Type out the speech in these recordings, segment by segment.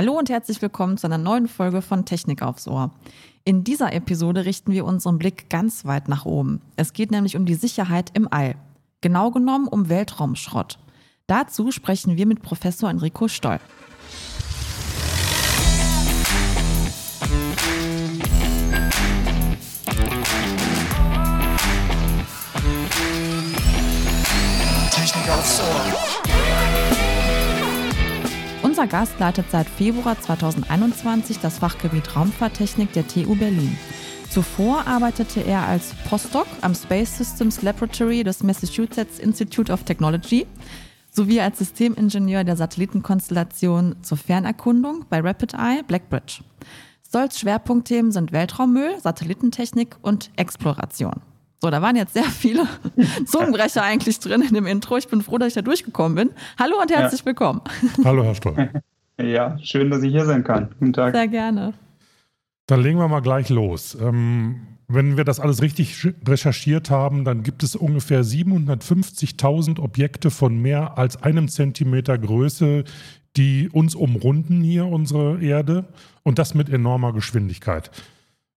Hallo und herzlich willkommen zu einer neuen Folge von Technik aufs Ohr. In dieser Episode richten wir unseren Blick ganz weit nach oben. Es geht nämlich um die Sicherheit im All. Genau genommen um Weltraumschrott. Dazu sprechen wir mit Professor Enrico Stoll. Technik aufs Ohr. Unser Gast leitet seit Februar 2021 das Fachgebiet Raumfahrttechnik der TU Berlin. Zuvor arbeitete er als Postdoc am Space Systems Laboratory des Massachusetts Institute of Technology sowie als Systemingenieur der Satellitenkonstellation zur Fernerkundung bei Rapid Eye Blackbridge. Stolz Schwerpunktthemen sind Weltraummüll, Satellitentechnik und Exploration. So, da waren jetzt sehr viele Zungenbrecher eigentlich drin in dem Intro. Ich bin froh, dass ich da durchgekommen bin. Hallo und herzlich ja. willkommen. Hallo, Herr Stoll. Ja, schön, dass ich hier sein kann. Guten Tag. Sehr gerne. Dann legen wir mal gleich los. Ähm, wenn wir das alles richtig recherchiert haben, dann gibt es ungefähr 750.000 Objekte von mehr als einem Zentimeter Größe, die uns umrunden hier, unsere Erde, und das mit enormer Geschwindigkeit.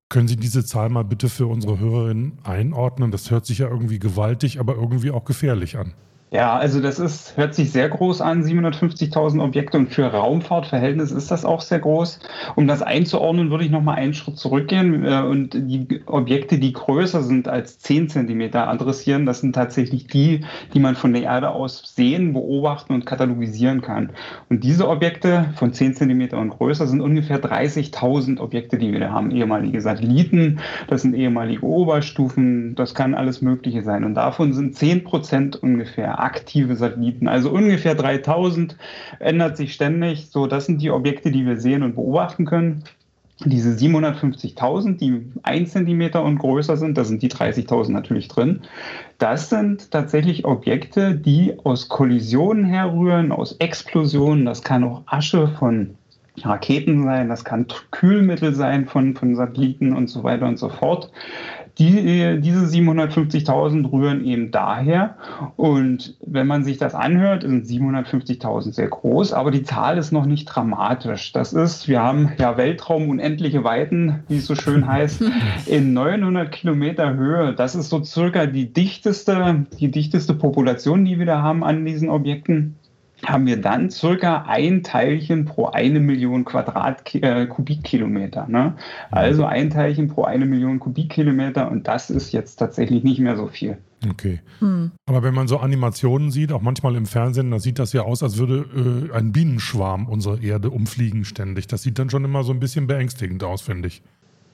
Können Sie diese Zahl mal bitte für unsere Hörerinnen einordnen? Das hört sich ja irgendwie gewaltig, aber irgendwie auch gefährlich an. Ja, also das ist, hört sich sehr groß an, 750.000 Objekte und für Raumfahrtverhältnis ist das auch sehr groß. Um das einzuordnen, würde ich nochmal einen Schritt zurückgehen äh, und die Objekte, die größer sind als 10 Zentimeter adressieren. Das sind tatsächlich die, die man von der Erde aus sehen, beobachten und katalogisieren kann. Und diese Objekte von 10 Zentimeter und größer sind ungefähr 30.000 Objekte, die wir da haben. Ehemalige Satelliten, das sind ehemalige Oberstufen, das kann alles Mögliche sein. Und davon sind 10 Prozent ungefähr aktive Satelliten. Also ungefähr 3000 ändert sich ständig. So, das sind die Objekte, die wir sehen und beobachten können. Diese 750.000, die 1 Zentimeter und größer sind, da sind die 30.000 natürlich drin. Das sind tatsächlich Objekte, die aus Kollisionen herrühren, aus Explosionen. Das kann auch Asche von Raketen sein, das kann Kühlmittel sein von, von Satelliten und so weiter und so fort. Die, diese 750.000 rühren eben daher. Und wenn man sich das anhört, sind 750.000 sehr groß, aber die Zahl ist noch nicht dramatisch. Das ist, wir haben ja Weltraum unendliche Weiten, wie es so schön heißt, in 900 Kilometer Höhe. Das ist so circa die dichteste, die dichteste Population, die wir da haben an diesen Objekten haben wir dann circa ein Teilchen pro eine Million Quadrat äh, Kubikkilometer. Ne? Also ein Teilchen pro eine Million Kubikkilometer und das ist jetzt tatsächlich nicht mehr so viel. Okay. Hm. Aber wenn man so Animationen sieht, auch manchmal im Fernsehen, da sieht das ja aus, als würde äh, ein Bienenschwarm unsere Erde umfliegen ständig. Das sieht dann schon immer so ein bisschen beängstigend aus, finde ich.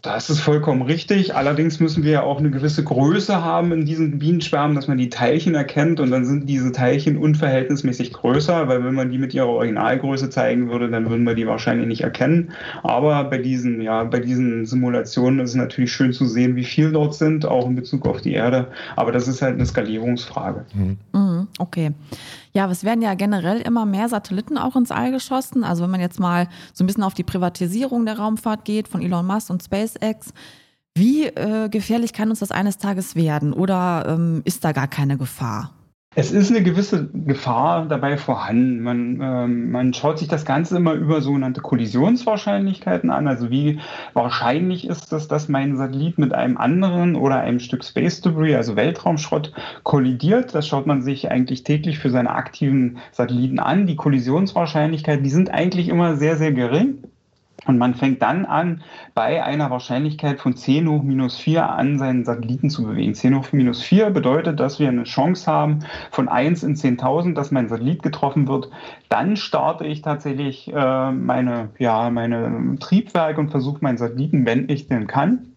Das ist vollkommen richtig. Allerdings müssen wir ja auch eine gewisse Größe haben in diesen Bienenschwärmen, dass man die Teilchen erkennt und dann sind diese Teilchen unverhältnismäßig größer, weil wenn man die mit ihrer Originalgröße zeigen würde, dann würden wir die wahrscheinlich nicht erkennen. Aber bei diesen, ja, bei diesen Simulationen ist es natürlich schön zu sehen, wie viel dort sind, auch in Bezug auf die Erde. Aber das ist halt eine Skalierungsfrage. Mhm. mhm okay. Ja, es werden ja generell immer mehr Satelliten auch ins All geschossen. Also wenn man jetzt mal so ein bisschen auf die Privatisierung der Raumfahrt geht von Elon Musk und SpaceX, wie äh, gefährlich kann uns das eines Tages werden oder ähm, ist da gar keine Gefahr? Es ist eine gewisse Gefahr dabei vorhanden. Man, ähm, man schaut sich das Ganze immer über sogenannte Kollisionswahrscheinlichkeiten an. Also wie wahrscheinlich ist es, dass mein Satellit mit einem anderen oder einem Stück Space Debris, also Weltraumschrott, kollidiert. Das schaut man sich eigentlich täglich für seine aktiven Satelliten an. Die Kollisionswahrscheinlichkeiten, die sind eigentlich immer sehr, sehr gering. Und man fängt dann an, bei einer Wahrscheinlichkeit von 10 hoch minus 4 an seinen Satelliten zu bewegen. 10 hoch minus 4 bedeutet, dass wir eine Chance haben von 1 in 10.000, dass mein Satellit getroffen wird. Dann starte ich tatsächlich äh, meine, ja, meine Triebwerke und versuche meinen Satelliten, wenn ich denn kann,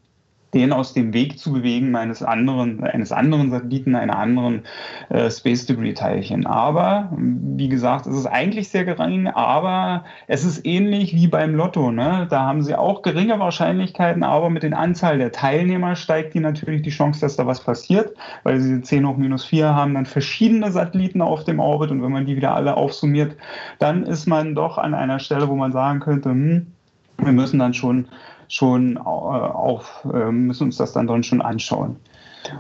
den aus dem Weg zu bewegen meines anderen, eines anderen Satelliten, einer anderen äh, Space Debris Teilchen. Aber, wie gesagt, es ist eigentlich sehr gering, aber es ist ähnlich wie beim Lotto. Ne? Da haben sie auch geringe Wahrscheinlichkeiten, aber mit der Anzahl der Teilnehmer steigt die natürlich die Chance, dass da was passiert, weil sie 10 hoch minus 4 haben dann verschiedene Satelliten auf dem Orbit und wenn man die wieder alle aufsummiert, dann ist man doch an einer Stelle, wo man sagen könnte, hm, wir müssen dann schon schon äh, auf, äh, müssen uns das dann, dann schon anschauen.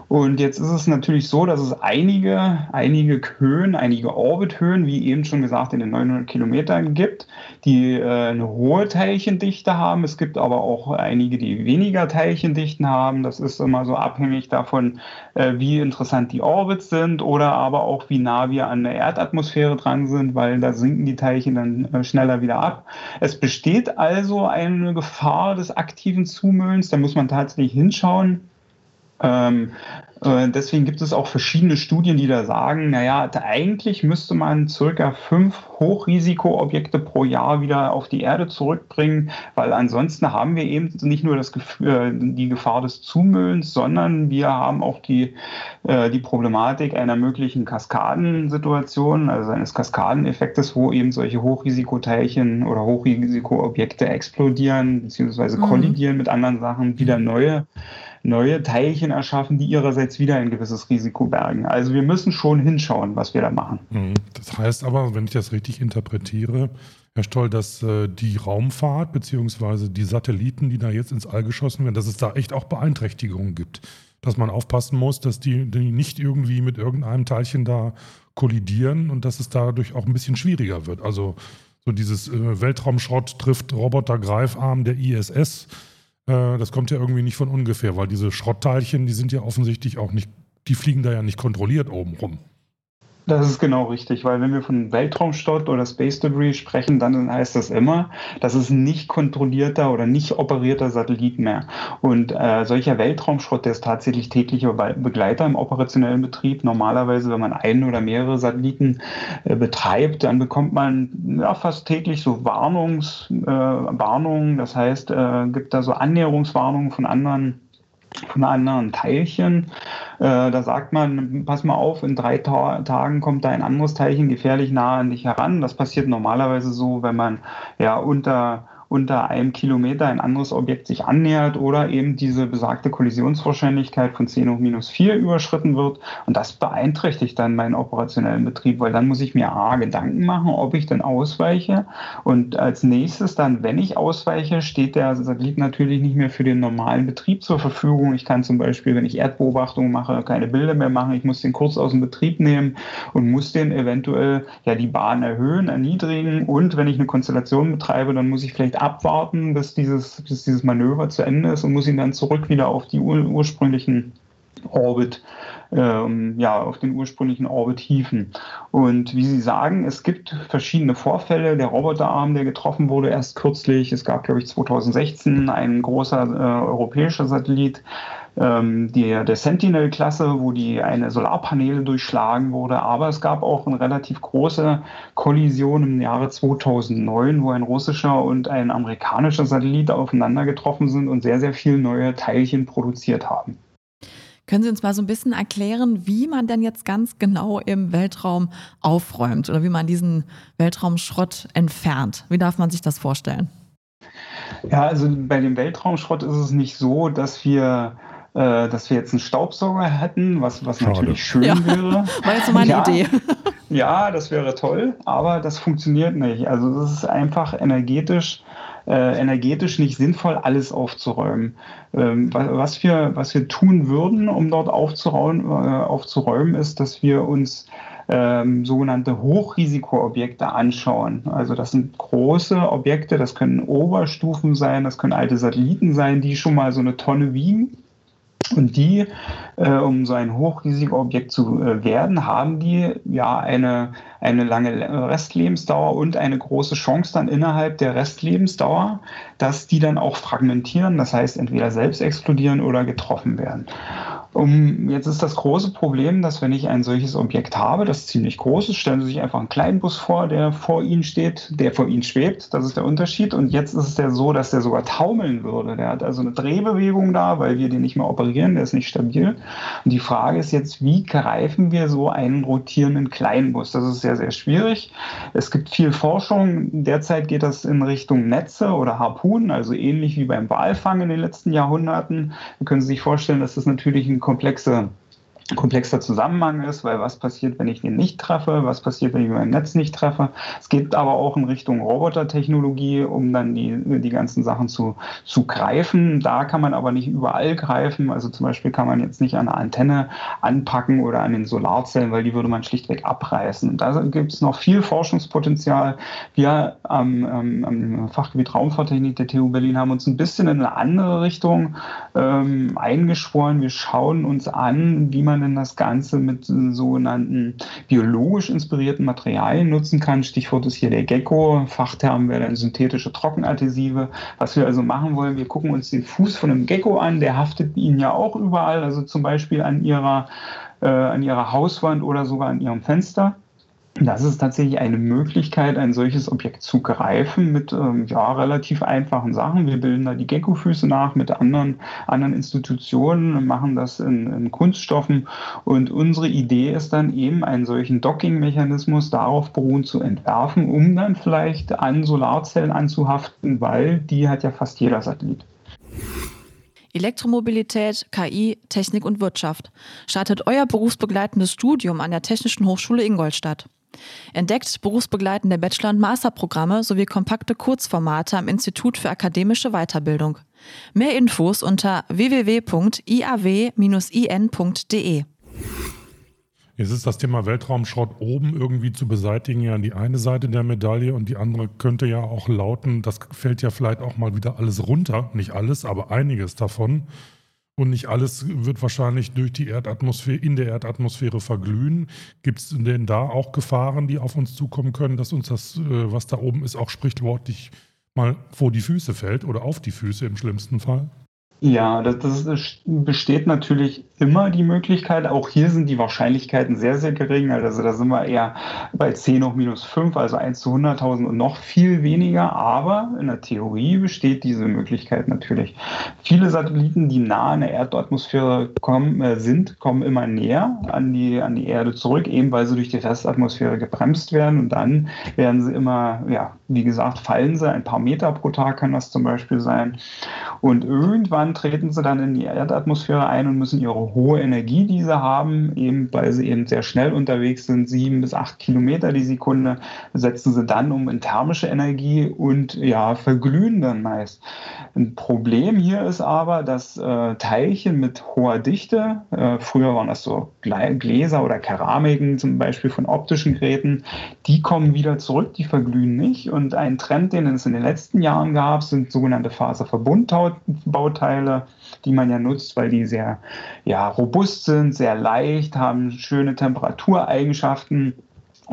Und jetzt ist es natürlich so, dass es einige, einige Höhen, einige Orbithöhen, wie eben schon gesagt, in den 900 Kilometern gibt, die äh, eine hohe Teilchendichte haben. Es gibt aber auch einige, die weniger Teilchendichten haben. Das ist immer so abhängig davon, äh, wie interessant die Orbits sind oder aber auch wie nah wir an der Erdatmosphäre dran sind, weil da sinken die Teilchen dann äh, schneller wieder ab. Es besteht also eine Gefahr des aktiven Zumüllens. Da muss man tatsächlich hinschauen. Ähm, äh, deswegen gibt es auch verschiedene Studien, die da sagen, naja, eigentlich müsste man circa fünf Hochrisikoobjekte pro Jahr wieder auf die Erde zurückbringen, weil ansonsten haben wir eben nicht nur das, äh, die Gefahr des Zumüllens, sondern wir haben auch die, äh, die Problematik einer möglichen Kaskadensituation, also eines Kaskadeneffektes, wo eben solche Hochrisikoteilchen oder Hochrisikoobjekte explodieren bzw. Mhm. kollidieren mit anderen Sachen, wieder neue neue Teilchen erschaffen, die ihrerseits wieder ein gewisses Risiko bergen. Also wir müssen schon hinschauen, was wir da machen. Mhm. Das heißt aber, wenn ich das richtig interpretiere, Herr Stoll, dass äh, die Raumfahrt bzw. die Satelliten, die da jetzt ins All geschossen werden, dass es da echt auch Beeinträchtigungen gibt. Dass man aufpassen muss, dass die, die nicht irgendwie mit irgendeinem Teilchen da kollidieren und dass es dadurch auch ein bisschen schwieriger wird. Also so dieses äh, Weltraumschrott trifft Roboter-Greifarm der ISS äh, das kommt ja irgendwie nicht von ungefähr, weil diese Schrottteilchen, die sind ja offensichtlich auch nicht, die fliegen da ja nicht kontrolliert oben rum. Das ist genau richtig, weil wenn wir von Weltraumstott oder Space Debris sprechen, dann heißt das immer, das ist nicht kontrollierter oder nicht operierter Satellit mehr. Und äh, solcher Weltraumschrott, der ist tatsächlich täglicher Begleiter im operationellen Betrieb. Normalerweise, wenn man einen oder mehrere Satelliten äh, betreibt, dann bekommt man ja, fast täglich so Warnungs, äh, Warnungen. Das heißt, äh, gibt da so Annäherungswarnungen von anderen von anderen Teilchen. Äh, da sagt man, pass mal auf, in drei Ta Tagen kommt da ein anderes Teilchen gefährlich nah an dich heran. Das passiert normalerweise so, wenn man ja unter unter einem Kilometer ein anderes Objekt sich annähert oder eben diese besagte Kollisionswahrscheinlichkeit von 10 hoch minus 4 überschritten wird. Und das beeinträchtigt dann meinen operationellen Betrieb, weil dann muss ich mir A, Gedanken machen, ob ich denn ausweiche. Und als nächstes dann, wenn ich ausweiche, steht der Satellit natürlich nicht mehr für den normalen Betrieb zur Verfügung. Ich kann zum Beispiel, wenn ich Erdbeobachtungen mache, keine Bilder mehr machen. Ich muss den kurz aus dem Betrieb nehmen und muss den eventuell ja die Bahn erhöhen, erniedrigen. Und wenn ich eine Konstellation betreibe, dann muss ich vielleicht abwarten, bis dieses, bis dieses Manöver zu Ende ist und muss ihn dann zurück wieder auf die ur ursprünglichen Orbit, ähm, ja, auf den ursprünglichen Orbit hieven. Und wie Sie sagen, es gibt verschiedene Vorfälle. Der Roboterarm, der getroffen wurde, erst kürzlich. Es gab, glaube ich, 2016 ein großer äh, europäischer Satellit, ähm, der, der Sentinel-Klasse, wo die eine Solarpaneele durchschlagen wurde. Aber es gab auch eine relativ große Kollision im Jahre 2009, wo ein russischer und ein amerikanischer Satellit aufeinander getroffen sind und sehr, sehr viele neue Teilchen produziert haben. Können Sie uns mal so ein bisschen erklären, wie man denn jetzt ganz genau im Weltraum aufräumt oder wie man diesen Weltraumschrott entfernt? Wie darf man sich das vorstellen? Ja, also bei dem Weltraumschrott ist es nicht so, dass wir äh, dass wir jetzt einen Staubsauger hätten, was, was natürlich schön ja. wäre. War jetzt so meine ja, Idee. Ja, das wäre toll, aber das funktioniert nicht. Also es ist einfach energetisch, äh, energetisch nicht sinnvoll, alles aufzuräumen. Ähm, was, wir, was wir tun würden, um dort aufzuräumen, äh, aufzuräumen ist, dass wir uns ähm, sogenannte Hochrisikoobjekte anschauen. Also das sind große Objekte, das können Oberstufen sein, das können alte Satelliten sein, die schon mal so eine Tonne wiegen. Und die, äh, um so ein Hochrisikoobjekt zu äh, werden, haben die ja eine, eine lange Restlebensdauer und eine große Chance dann innerhalb der Restlebensdauer, dass die dann auch fragmentieren, das heißt entweder selbst explodieren oder getroffen werden. Um, jetzt ist das große Problem, dass wenn ich ein solches Objekt habe, das ziemlich groß ist, stellen Sie sich einfach einen kleinen Bus vor, der vor Ihnen steht, der vor Ihnen schwebt. Das ist der Unterschied. Und jetzt ist es ja so, dass der sogar taumeln würde. Der hat also eine Drehbewegung da, weil wir den nicht mehr operieren, der ist nicht stabil. Und die Frage ist jetzt, wie greifen wir so einen rotierenden Kleinbus? Das ist sehr, sehr schwierig. Es gibt viel Forschung. Derzeit geht das in Richtung Netze oder Harpunen, also ähnlich wie beim Walfang in den letzten Jahrhunderten. Da können Sie sich vorstellen, dass das natürlich ein komplexe komplexer Zusammenhang ist, weil was passiert, wenn ich den nicht treffe, was passiert, wenn ich mein Netz nicht treffe. Es geht aber auch in Richtung Robotertechnologie, um dann die, die ganzen Sachen zu, zu greifen. Da kann man aber nicht überall greifen. Also zum Beispiel kann man jetzt nicht an der Antenne anpacken oder an den Solarzellen, weil die würde man schlichtweg abreißen. Da gibt es noch viel Forschungspotenzial. Wir am, am, am Fachgebiet Raumfahrttechnik der TU Berlin haben uns ein bisschen in eine andere Richtung ähm, eingeschworen. Wir schauen uns an, wie man denn das Ganze mit sogenannten biologisch inspirierten Materialien nutzen kann. Stichwort ist hier der Gecko. Fachterm wäre dann synthetische Trockenadhesive. Was wir also machen wollen, wir gucken uns den Fuß von einem Gecko an. Der haftet Ihnen ja auch überall, also zum Beispiel an Ihrer, äh, an Ihrer Hauswand oder sogar an Ihrem Fenster. Das ist tatsächlich eine Möglichkeit, ein solches Objekt zu greifen mit ähm, ja, relativ einfachen Sachen. Wir bilden da die Gecko-Füße nach mit anderen, anderen Institutionen, machen das in, in Kunststoffen. Und unsere Idee ist dann eben, einen solchen Docking-Mechanismus darauf beruhen zu entwerfen, um dann vielleicht an Solarzellen anzuhaften, weil die hat ja fast jeder Satellit. Elektromobilität, KI, Technik und Wirtschaft. Startet euer berufsbegleitendes Studium an der Technischen Hochschule Ingolstadt. Entdeckt berufsbegleitende Bachelor- und Masterprogramme sowie kompakte Kurzformate am Institut für akademische Weiterbildung. Mehr Infos unter www.iaw-in.de. Jetzt ist das Thema Weltraumschrott oben irgendwie zu beseitigen ja die eine Seite der Medaille und die andere könnte ja auch lauten, das fällt ja vielleicht auch mal wieder alles runter. Nicht alles, aber einiges davon. Und nicht alles wird wahrscheinlich durch die Erdatmosphäre, in der Erdatmosphäre verglühen. Gibt es denn da auch Gefahren, die auf uns zukommen können, dass uns das, äh, was da oben ist, auch sprichwörtlich mal vor die Füße fällt oder auf die Füße im schlimmsten Fall? Ja, das, das, besteht natürlich immer die Möglichkeit. Auch hier sind die Wahrscheinlichkeiten sehr, sehr gering. Also da sind wir eher bei 10 hoch minus 5, also 1 zu 100.000 und noch viel weniger. Aber in der Theorie besteht diese Möglichkeit natürlich. Viele Satelliten, die nah an der Erdatmosphäre kommen, äh, sind, kommen immer näher an die, an die Erde zurück, eben weil sie durch die Restatmosphäre gebremst werden. Und dann werden sie immer, ja, wie gesagt, fallen sie. Ein paar Meter pro Tag kann das zum Beispiel sein. Und irgendwann treten sie dann in die Erdatmosphäre ein und müssen ihre hohe Energie, die sie haben, eben weil sie eben sehr schnell unterwegs sind, sieben bis acht Kilometer die Sekunde, setzen sie dann um in thermische Energie und ja, verglühen dann meist. Ein Problem hier ist aber, dass äh, Teilchen mit hoher Dichte, äh, früher waren das so Gläser oder Keramiken zum Beispiel von optischen Geräten, die kommen wieder zurück, die verglühen nicht. Und ein Trend, den es in den letzten Jahren gab, sind sogenannte Faserverbundbauteile Materialien, die man ja nutzt, weil die sehr ja, robust sind, sehr leicht, haben schöne Temperatureigenschaften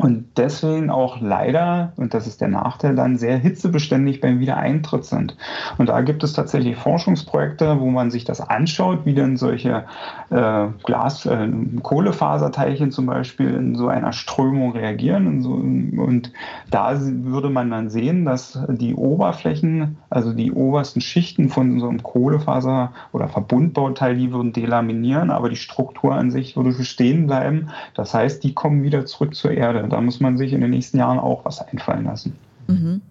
und deswegen auch leider, und das ist der Nachteil, dann sehr hitzebeständig beim Wiedereintritt sind. Und da gibt es tatsächlich Forschungsprojekte, wo man sich das anschaut, wie denn solche äh, Glas-, äh, Kohlefaserteilchen zum Beispiel in so einer Strömung reagieren. Und, so, und da würde man dann sehen, dass die Oberflächen, also die obersten Schichten von so einem Kohlefaser- oder Verbundbauteil, die würden delaminieren, aber die Struktur an sich würde bestehen bleiben. Das heißt, die kommen wieder zurück zur Erde da muss man sich in den nächsten Jahren auch was einfallen lassen. Mhm.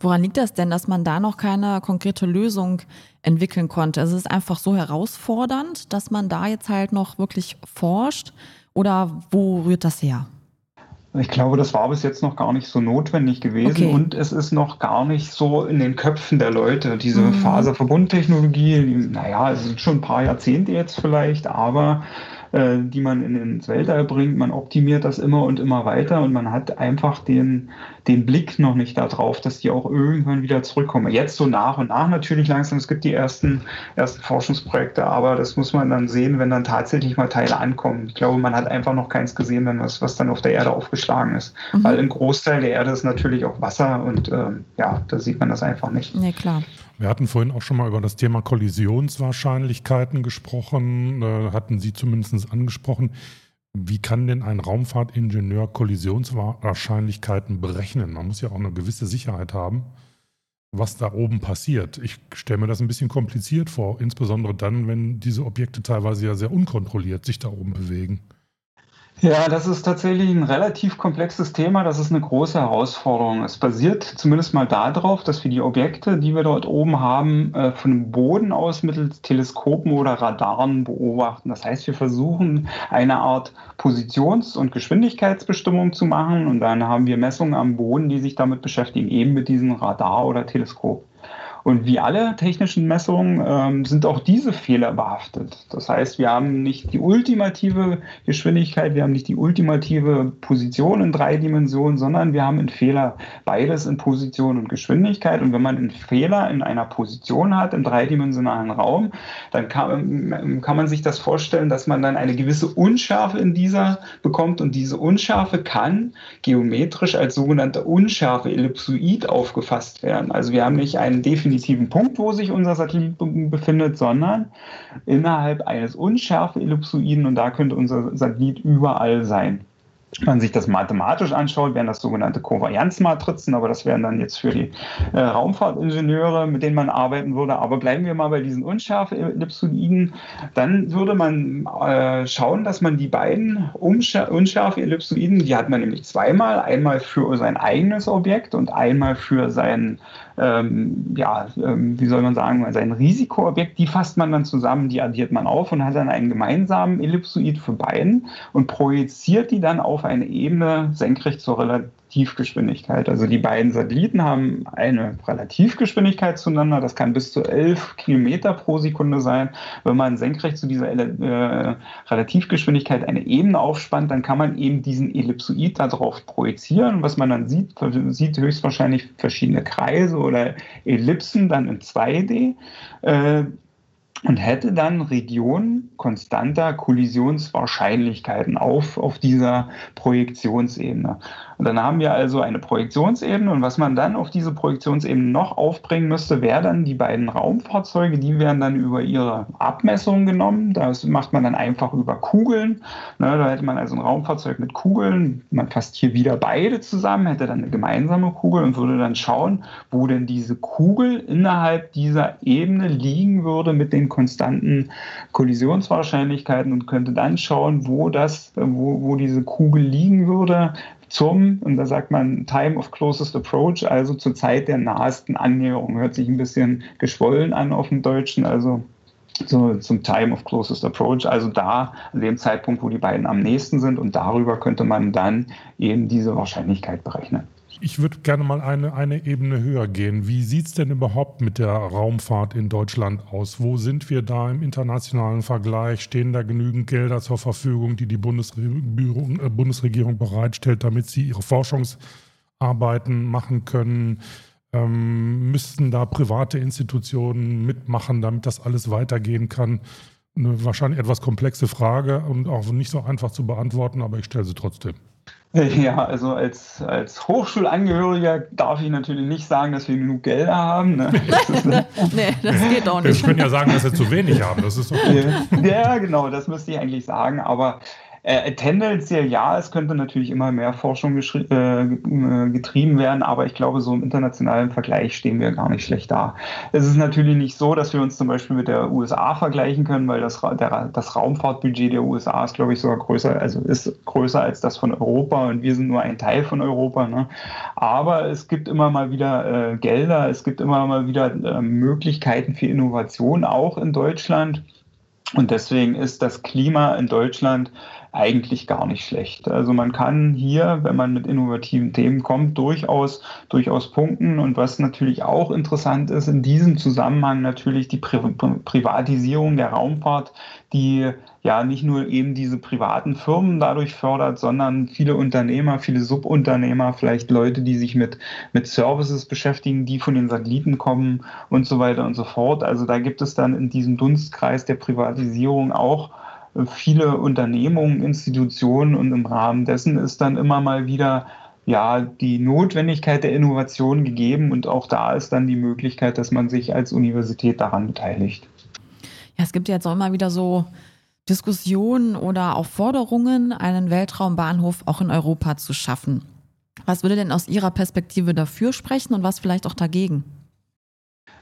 Woran liegt das denn, dass man da noch keine konkrete Lösung entwickeln konnte? Also es ist einfach so herausfordernd, dass man da jetzt halt noch wirklich forscht? Oder wo rührt das her? Ich glaube, das war bis jetzt noch gar nicht so notwendig gewesen okay. und es ist noch gar nicht so in den Köpfen der Leute. Diese mhm. Faserverbundtechnologie, naja, es sind schon ein paar Jahrzehnte jetzt vielleicht, aber äh, die man in, ins Weltall bringt. Man optimiert das immer und immer weiter und man hat einfach den, den Blick noch nicht darauf, dass die auch irgendwann wieder zurückkommen. Jetzt so nach und nach natürlich langsam. Es gibt die ersten, ersten Forschungsprojekte, aber das muss man dann sehen, wenn dann tatsächlich mal Teile ankommen. Ich glaube, man hat einfach noch keins gesehen, wenn was, was dann auf der Erde aufgeschlagen ist. Mhm. Weil ein Großteil der Erde ist natürlich auch Wasser und ähm, ja, da sieht man das einfach nicht. Nee, klar. Wir hatten vorhin auch schon mal über das Thema Kollisionswahrscheinlichkeiten gesprochen, äh, hatten Sie zumindest angesprochen. Wie kann denn ein Raumfahrtingenieur Kollisionswahrscheinlichkeiten berechnen? Man muss ja auch eine gewisse Sicherheit haben, was da oben passiert. Ich stelle mir das ein bisschen kompliziert vor, insbesondere dann, wenn diese Objekte teilweise ja sehr unkontrolliert sich da oben bewegen. Ja, das ist tatsächlich ein relativ komplexes Thema. Das ist eine große Herausforderung. Es basiert zumindest mal darauf, dass wir die Objekte, die wir dort oben haben, äh, von dem Boden aus mittels Teleskopen oder Radaren beobachten. Das heißt, wir versuchen eine Art Positions- und Geschwindigkeitsbestimmung zu machen und dann haben wir Messungen am Boden, die sich damit beschäftigen, eben mit diesem Radar oder Teleskop. Und wie alle technischen Messungen ähm, sind auch diese Fehler behaftet. Das heißt, wir haben nicht die ultimative Geschwindigkeit, wir haben nicht die ultimative Position in drei Dimensionen, sondern wir haben einen Fehler beides in Position und Geschwindigkeit. Und wenn man einen Fehler in einer Position hat, im dreidimensionalen Raum, dann kann, kann man sich das vorstellen, dass man dann eine gewisse Unschärfe in dieser bekommt. Und diese Unschärfe kann geometrisch als sogenannte Unschärfe Ellipsoid aufgefasst werden. Also wir haben nicht einen definitiven definitiven Punkt, wo sich unser Satellit befindet, sondern innerhalb eines unschärfe Ellipsoiden und da könnte unser Satellit überall sein. Wenn man sich das mathematisch anschaut, wären das sogenannte Kovarianzmatrizen, aber das wären dann jetzt für die äh, Raumfahrtingenieure, mit denen man arbeiten würde. Aber bleiben wir mal bei diesen unscharfen Ellipsoiden, dann würde man äh, schauen, dass man die beiden unscharfen Ellipsoiden, die hat man nämlich zweimal, einmal für sein eigenes Objekt und einmal für sein ähm, ja, ähm, wie soll man sagen, sein Risikoobjekt, die fasst man dann zusammen, die addiert man auf und hat dann einen gemeinsamen Ellipsoid für beiden und projiziert die dann auf eine Ebene senkrecht zur Relativgeschwindigkeit. Also die beiden Satelliten haben eine Relativgeschwindigkeit zueinander, das kann bis zu 11 Kilometer pro Sekunde sein. Wenn man senkrecht zu dieser äh, Relativgeschwindigkeit eine Ebene aufspannt, dann kann man eben diesen Ellipsoid darauf projizieren. Was man dann sieht, sieht höchstwahrscheinlich verschiedene Kreise oder Ellipsen dann in 2D. Äh, und hätte dann Regionen konstanter Kollisionswahrscheinlichkeiten auf, auf dieser Projektionsebene. Und dann haben wir also eine Projektionsebene und was man dann auf diese Projektionsebene noch aufbringen müsste, wären dann die beiden Raumfahrzeuge, die werden dann über ihre Abmessungen genommen. Das macht man dann einfach über Kugeln. Ne, da hätte man also ein Raumfahrzeug mit Kugeln, man fasst hier wieder beide zusammen, hätte dann eine gemeinsame Kugel und würde dann schauen, wo denn diese Kugel innerhalb dieser Ebene liegen würde mit den konstanten Kollisionswahrscheinlichkeiten und könnte dann schauen, wo das, wo, wo diese Kugel liegen würde zum, und da sagt man Time of Closest Approach, also zur Zeit der nahesten Annäherung. Hört sich ein bisschen geschwollen an auf dem Deutschen, also so, zum Time of Closest Approach, also da an dem Zeitpunkt, wo die beiden am nächsten sind und darüber könnte man dann eben diese Wahrscheinlichkeit berechnen. Ich würde gerne mal eine, eine Ebene höher gehen. Wie sieht es denn überhaupt mit der Raumfahrt in Deutschland aus? Wo sind wir da im internationalen Vergleich? Stehen da genügend Gelder zur Verfügung, die die Bundesregierung, äh, Bundesregierung bereitstellt, damit sie ihre Forschungsarbeiten machen können? Ähm, müssten da private Institutionen mitmachen, damit das alles weitergehen kann? Eine wahrscheinlich etwas komplexe Frage und auch nicht so einfach zu beantworten, aber ich stelle sie trotzdem. Ja, also als, als Hochschulangehöriger darf ich natürlich nicht sagen, dass wir genug Gelder haben. Ne? Das nee, das geht auch nicht. Wir können ja sagen, dass wir zu wenig haben. Das ist doch gut. Ja, genau, das müsste ich eigentlich sagen. Aber äh, tendenziell ja, es könnte natürlich immer mehr Forschung äh, äh, getrieben werden, aber ich glaube, so im internationalen Vergleich stehen wir gar nicht schlecht da. Es ist natürlich nicht so, dass wir uns zum Beispiel mit der USA vergleichen können, weil das, der, das Raumfahrtbudget der USA ist, glaube ich, sogar größer, also ist größer als das von Europa und wir sind nur ein Teil von Europa. Ne? Aber es gibt immer mal wieder äh, Gelder, es gibt immer mal wieder äh, Möglichkeiten für Innovation, auch in Deutschland. Und deswegen ist das Klima in Deutschland eigentlich gar nicht schlecht. Also man kann hier, wenn man mit innovativen Themen kommt, durchaus, durchaus punkten. Und was natürlich auch interessant ist, in diesem Zusammenhang natürlich die Pri Privatisierung der Raumfahrt, die ja nicht nur eben diese privaten Firmen dadurch fördert, sondern viele Unternehmer, viele Subunternehmer, vielleicht Leute, die sich mit, mit Services beschäftigen, die von den Satelliten kommen und so weiter und so fort. Also da gibt es dann in diesem Dunstkreis der Privatisierung auch viele Unternehmungen, Institutionen und im Rahmen dessen ist dann immer mal wieder ja, die Notwendigkeit der Innovation gegeben und auch da ist dann die Möglichkeit, dass man sich als Universität daran beteiligt. Ja, es gibt ja jetzt auch immer wieder so Diskussionen oder auch Forderungen, einen Weltraumbahnhof auch in Europa zu schaffen. Was würde denn aus Ihrer Perspektive dafür sprechen und was vielleicht auch dagegen?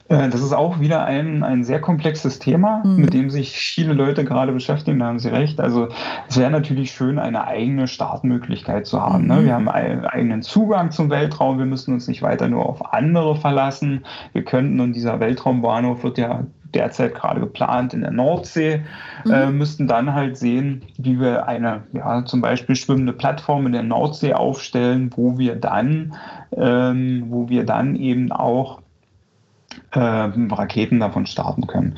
Äh, das ist auch wieder ein, ein sehr komplexes Thema, mhm. mit dem sich viele Leute gerade beschäftigen, da haben Sie recht. Also es wäre natürlich schön, eine eigene Startmöglichkeit zu haben. Ne? Mhm. Wir haben einen eigenen Zugang zum Weltraum, wir müssen uns nicht weiter nur auf andere verlassen. Wir könnten, und dieser Weltraumbahnhof wird ja derzeit gerade geplant in der Nordsee, mhm. äh, müssten dann halt sehen, wie wir eine, ja, zum Beispiel schwimmende Plattform in der Nordsee aufstellen, wo wir dann, ähm, wo wir dann eben auch äh, Raketen davon starten können.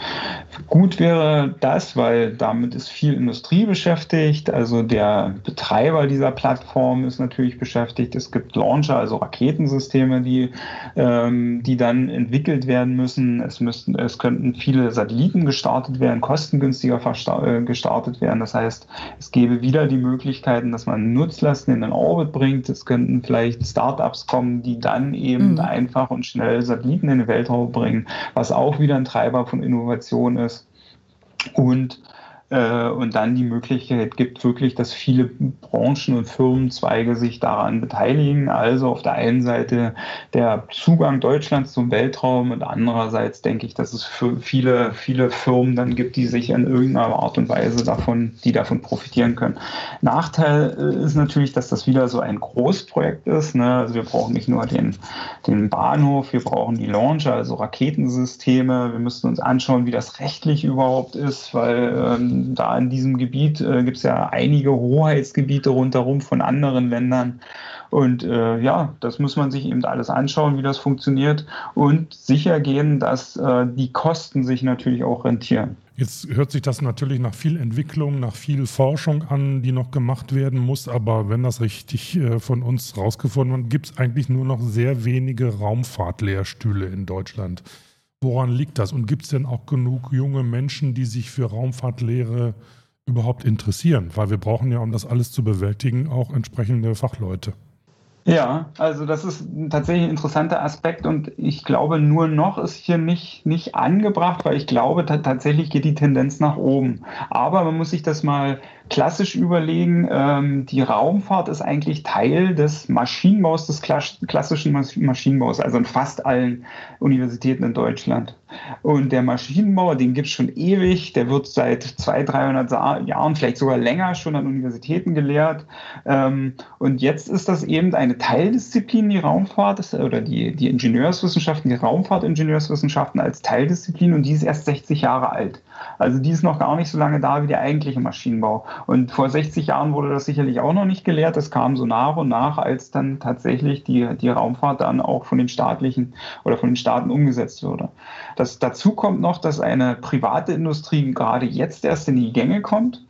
Gut wäre das, weil damit ist viel Industrie beschäftigt. Also der Betreiber dieser Plattform ist natürlich beschäftigt. Es gibt Launcher, also Raketensysteme, die, ähm, die dann entwickelt werden müssen. Es, müssten, es könnten viele Satelliten gestartet werden, kostengünstiger äh, gestartet werden. Das heißt, es gäbe wieder die Möglichkeiten, dass man Nutzlasten in den Orbit bringt. Es könnten vielleicht Startups kommen, die dann eben mhm. einfach und schnell Satelliten in den Weltraum bringen, was auch wieder ein Treiber von Innovation ist. Und und dann die Möglichkeit gibt wirklich, dass viele Branchen und Firmenzweige sich daran beteiligen. Also auf der einen Seite der Zugang Deutschlands zum Weltraum und andererseits denke ich, dass es für viele, viele Firmen dann gibt, die sich in irgendeiner Art und Weise davon, die davon profitieren können. Nachteil äh, ist natürlich, dass das wieder so ein Großprojekt ist. Ne? Also wir brauchen nicht nur den, den Bahnhof, wir brauchen die Launcher, also Raketensysteme. Wir müssen uns anschauen, wie das rechtlich überhaupt ist, weil ähm, da in diesem Gebiet äh, gibt es ja einige Hoheitsgebiete rundherum von anderen Ländern. Und äh, ja, das muss man sich eben alles anschauen, wie das funktioniert und sicher gehen, dass äh, die Kosten sich natürlich auch rentieren. Jetzt hört sich das natürlich nach viel Entwicklung, nach viel Forschung an, die noch gemacht werden muss. Aber wenn das richtig äh, von uns rausgefunden wird, gibt es eigentlich nur noch sehr wenige Raumfahrtlehrstühle in Deutschland. Woran liegt das? Und gibt es denn auch genug junge Menschen, die sich für Raumfahrtlehre überhaupt interessieren? Weil wir brauchen ja, um das alles zu bewältigen, auch entsprechende Fachleute. Ja, also das ist tatsächlich ein interessanter Aspekt und ich glaube, nur noch ist hier nicht, nicht angebracht, weil ich glaube, tatsächlich geht die Tendenz nach oben. Aber man muss sich das mal klassisch überlegen, ähm, die Raumfahrt ist eigentlich Teil des Maschinenbaus, des klassischen Maschinenbaus, also in fast allen Universitäten in Deutschland. Und der Maschinenbau, den gibt es schon ewig, der wird seit 200, 300 Jahren, vielleicht sogar länger schon an Universitäten gelehrt. Ähm, und jetzt ist das eben eine Teildisziplin, die Raumfahrt, oder die, die Ingenieurswissenschaften, die Raumfahrtingenieurswissenschaften als Teildisziplin und die ist erst 60 Jahre alt. Also die ist noch gar nicht so lange da wie der eigentliche Maschinenbau. Und vor 60 Jahren wurde das sicherlich auch noch nicht gelehrt. Das kam so nach und nach, als dann tatsächlich die, die Raumfahrt dann auch von den staatlichen oder von den Staaten umgesetzt wurde. Das, dazu kommt noch, dass eine private Industrie gerade jetzt erst in die Gänge kommt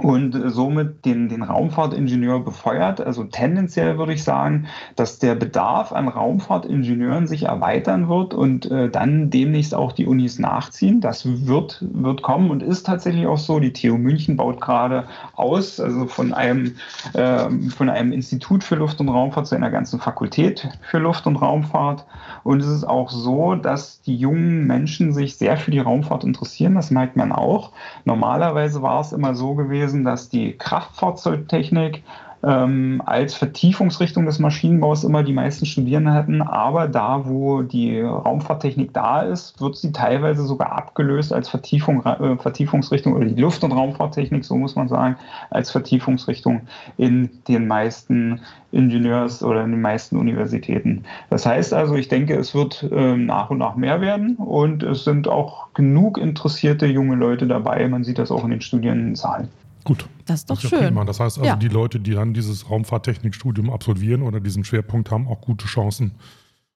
und somit den, den Raumfahrtingenieur befeuert. Also tendenziell würde ich sagen, dass der Bedarf an Raumfahrtingenieuren sich erweitern wird und äh, dann demnächst auch die Unis nachziehen. Das wird, wird kommen und ist tatsächlich auch so. Die TU München baut gerade aus, also von einem, äh, von einem Institut für Luft- und Raumfahrt zu einer ganzen Fakultät für Luft- und Raumfahrt. Und es ist auch so, dass die jungen Menschen sich sehr für die Raumfahrt interessieren. Das merkt man auch. Normalerweise war es immer so gewesen, gewesen, dass die Kraftfahrzeugtechnik ähm, als Vertiefungsrichtung des Maschinenbaus immer die meisten Studierenden hatten. Aber da, wo die Raumfahrttechnik da ist, wird sie teilweise sogar abgelöst als Vertiefung, äh, Vertiefungsrichtung oder die Luft- und Raumfahrttechnik, so muss man sagen, als Vertiefungsrichtung in den meisten Ingenieurs- oder in den meisten Universitäten. Das heißt also, ich denke, es wird äh, nach und nach mehr werden und es sind auch genug interessierte junge Leute dabei. Man sieht das auch in den Studierendenzahlen. Gut. Das ist doch das ist schön. Ja das heißt also, ja. die Leute, die dann dieses Raumfahrttechnikstudium absolvieren oder diesen Schwerpunkt haben, auch gute Chancen,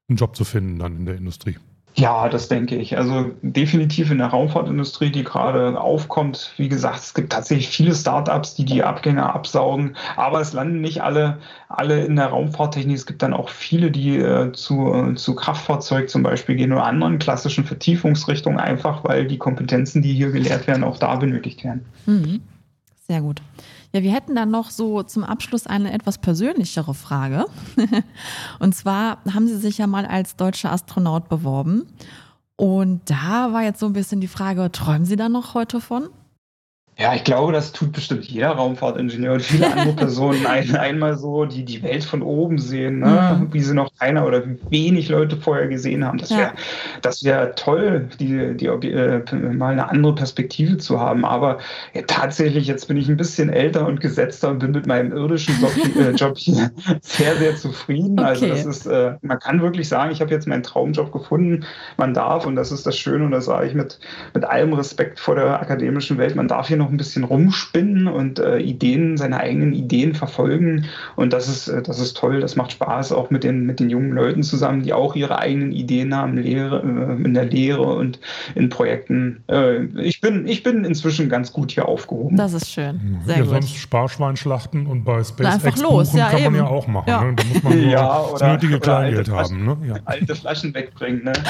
einen Job zu finden dann in der Industrie. Ja, das denke ich. Also definitiv in der Raumfahrtindustrie, die gerade aufkommt. Wie gesagt, es gibt tatsächlich viele Startups, die die Abgänge absaugen, aber es landen nicht alle, alle in der Raumfahrttechnik. Es gibt dann auch viele, die äh, zu, äh, zu Kraftfahrzeug zum Beispiel gehen oder anderen klassischen Vertiefungsrichtungen, einfach weil die Kompetenzen, die hier gelehrt werden, auch da benötigt werden. Mhm. Sehr gut. Ja, wir hätten dann noch so zum Abschluss eine etwas persönlichere Frage. und zwar haben Sie sich ja mal als deutscher Astronaut beworben. Und da war jetzt so ein bisschen die Frage, träumen Sie da noch heute von? Ja, ich glaube, das tut bestimmt jeder Raumfahrtingenieur und viele andere Personen ein, einmal so, die die Welt von oben sehen, ne? Mhm. wie sie noch keiner oder wie wenig Leute vorher gesehen haben. Das wäre Ja. das wäre toll, die, die, äh, mal eine andere Perspektive zu haben. Aber ja, tatsächlich, jetzt bin ich ein bisschen älter und gesetzter und bin mit meinem irdischen Job, äh, Job hier sehr, sehr zufrieden. Also Okay. das ist, äh, man kann wirklich sagen, ich habe jetzt meinen Traumjob gefunden. Man darf, und das ist das Schöne, und das sage ich mit, mit allem Respekt vor der akademischen Welt, man darf hier noch ein bisschen rumspinnen und äh, Ideen, seine eigenen Ideen verfolgen. Und das ist, äh, das ist toll, das macht Spaß, auch mit den, mit den jungen Leuten zusammen, die auch ihre eigenen Ideen haben, Lehre, äh, in der Lehre und in Projekten. Äh, ich, bin, ich bin inzwischen ganz gut hier aufgehoben. Das ist schön. Sehr ja, gut. sonst Sparschwein schlachten und bei einfach SpaceX los, buchen ja, kann man eben. ja auch machen. Ja. Ne? Da muss man nur Ja, das oder- nötige oder Kleingeld alte haben. Ne? Ja. alte Flaschen wegbringen. Ne?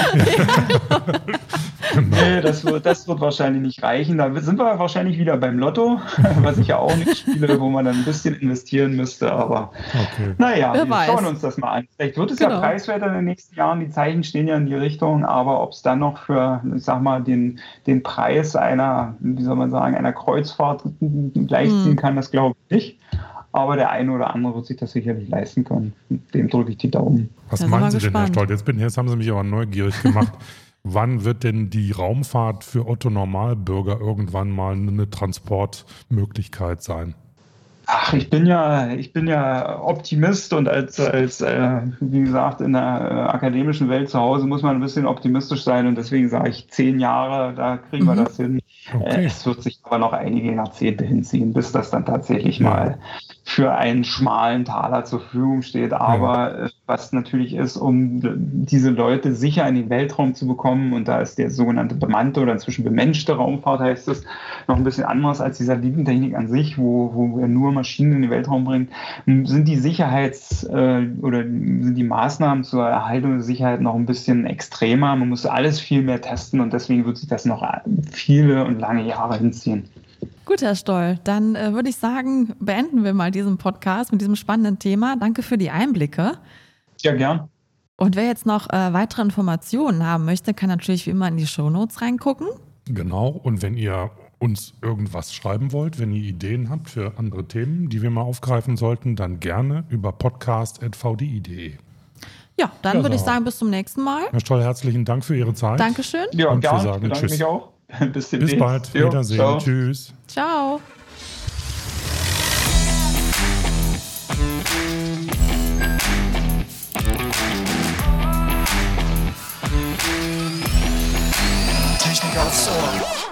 Nee, das wird, das wird wahrscheinlich nicht reichen. Da sind wir wahrscheinlich wieder beim Lotto, was ich ja auch nicht spiele, wo man dann ein bisschen investieren müsste. Aber Okay. naja, Wer wir weiß. schauen uns das mal an. Vielleicht wird es Genau. ja preiswerter in den nächsten Jahren. Die Zeichen stehen ja in die Richtung. Aber ob es dann noch für, ich sag mal, den, den Preis einer, wie soll man sagen, einer Kreuzfahrt gleichziehen Mhm. kann, das glaube ich nicht. Aber der eine oder andere wird sich das sicherlich leisten können. Dem drücke ich die Daumen. Was meinen wir Sie denn, Herr gespannt. Stoll? Jetzt, bin, jetzt haben Sie mich aber neugierig gemacht. Wann wird denn die Raumfahrt für Otto Normalbürger irgendwann mal eine Transportmöglichkeit sein? Ach, ich bin ja, ich bin ja Optimist und als, als äh, wie gesagt, in der äh, akademischen Welt zu Hause muss man ein bisschen optimistisch sein und deswegen sage ich zehn Jahre, da kriegen wir Mhm. das hin. Okay. Äh, es wird sich aber noch einige Jahrzehnte hinziehen, bis das dann tatsächlich Ja. mal für einen schmalen Taler zur Verfügung steht. Aber äh, was natürlich ist, um diese Leute sicher in den Weltraum zu bekommen, und da ist der sogenannte bemannte oder inzwischen bemenschte Raumfahrt, heißt es, noch ein bisschen anders als die Satellitentechnik an sich, wo, wo wir nur Maschinen in den Weltraum bringen, sind die Sicherheits- äh, oder sind die Maßnahmen zur Erhaltung der Sicherheit noch ein bisschen extremer. Man muss alles viel mehr testen und deswegen wird sich das noch äh, viele und lange Jahre hinziehen. Gut, Herr Stoll, dann äh, würde ich sagen, beenden wir mal diesen Podcast mit diesem spannenden Thema. Danke für die Einblicke. Ja, gern. Und wer jetzt noch äh, weitere Informationen haben möchte, kann natürlich wie immer in die Shownotes reingucken. Genau. Und wenn ihr uns irgendwas schreiben wollt, wenn ihr Ideen habt für andere Themen, die wir mal aufgreifen sollten, dann gerne über podcast.vdi.de. Ja, dann Ja, würde ich sagen, bis zum nächsten Mal. Herr Stoll, herzlichen Dank für Ihre Zeit. Dankeschön. Ja, Und wir gern. sagen Ich bedanke Tschüss. mich auch. Bis, Bis demnächst. bald. Jo, Wiedersehen. ciao. Tschüss. Ciao. Technik aufs Ohr.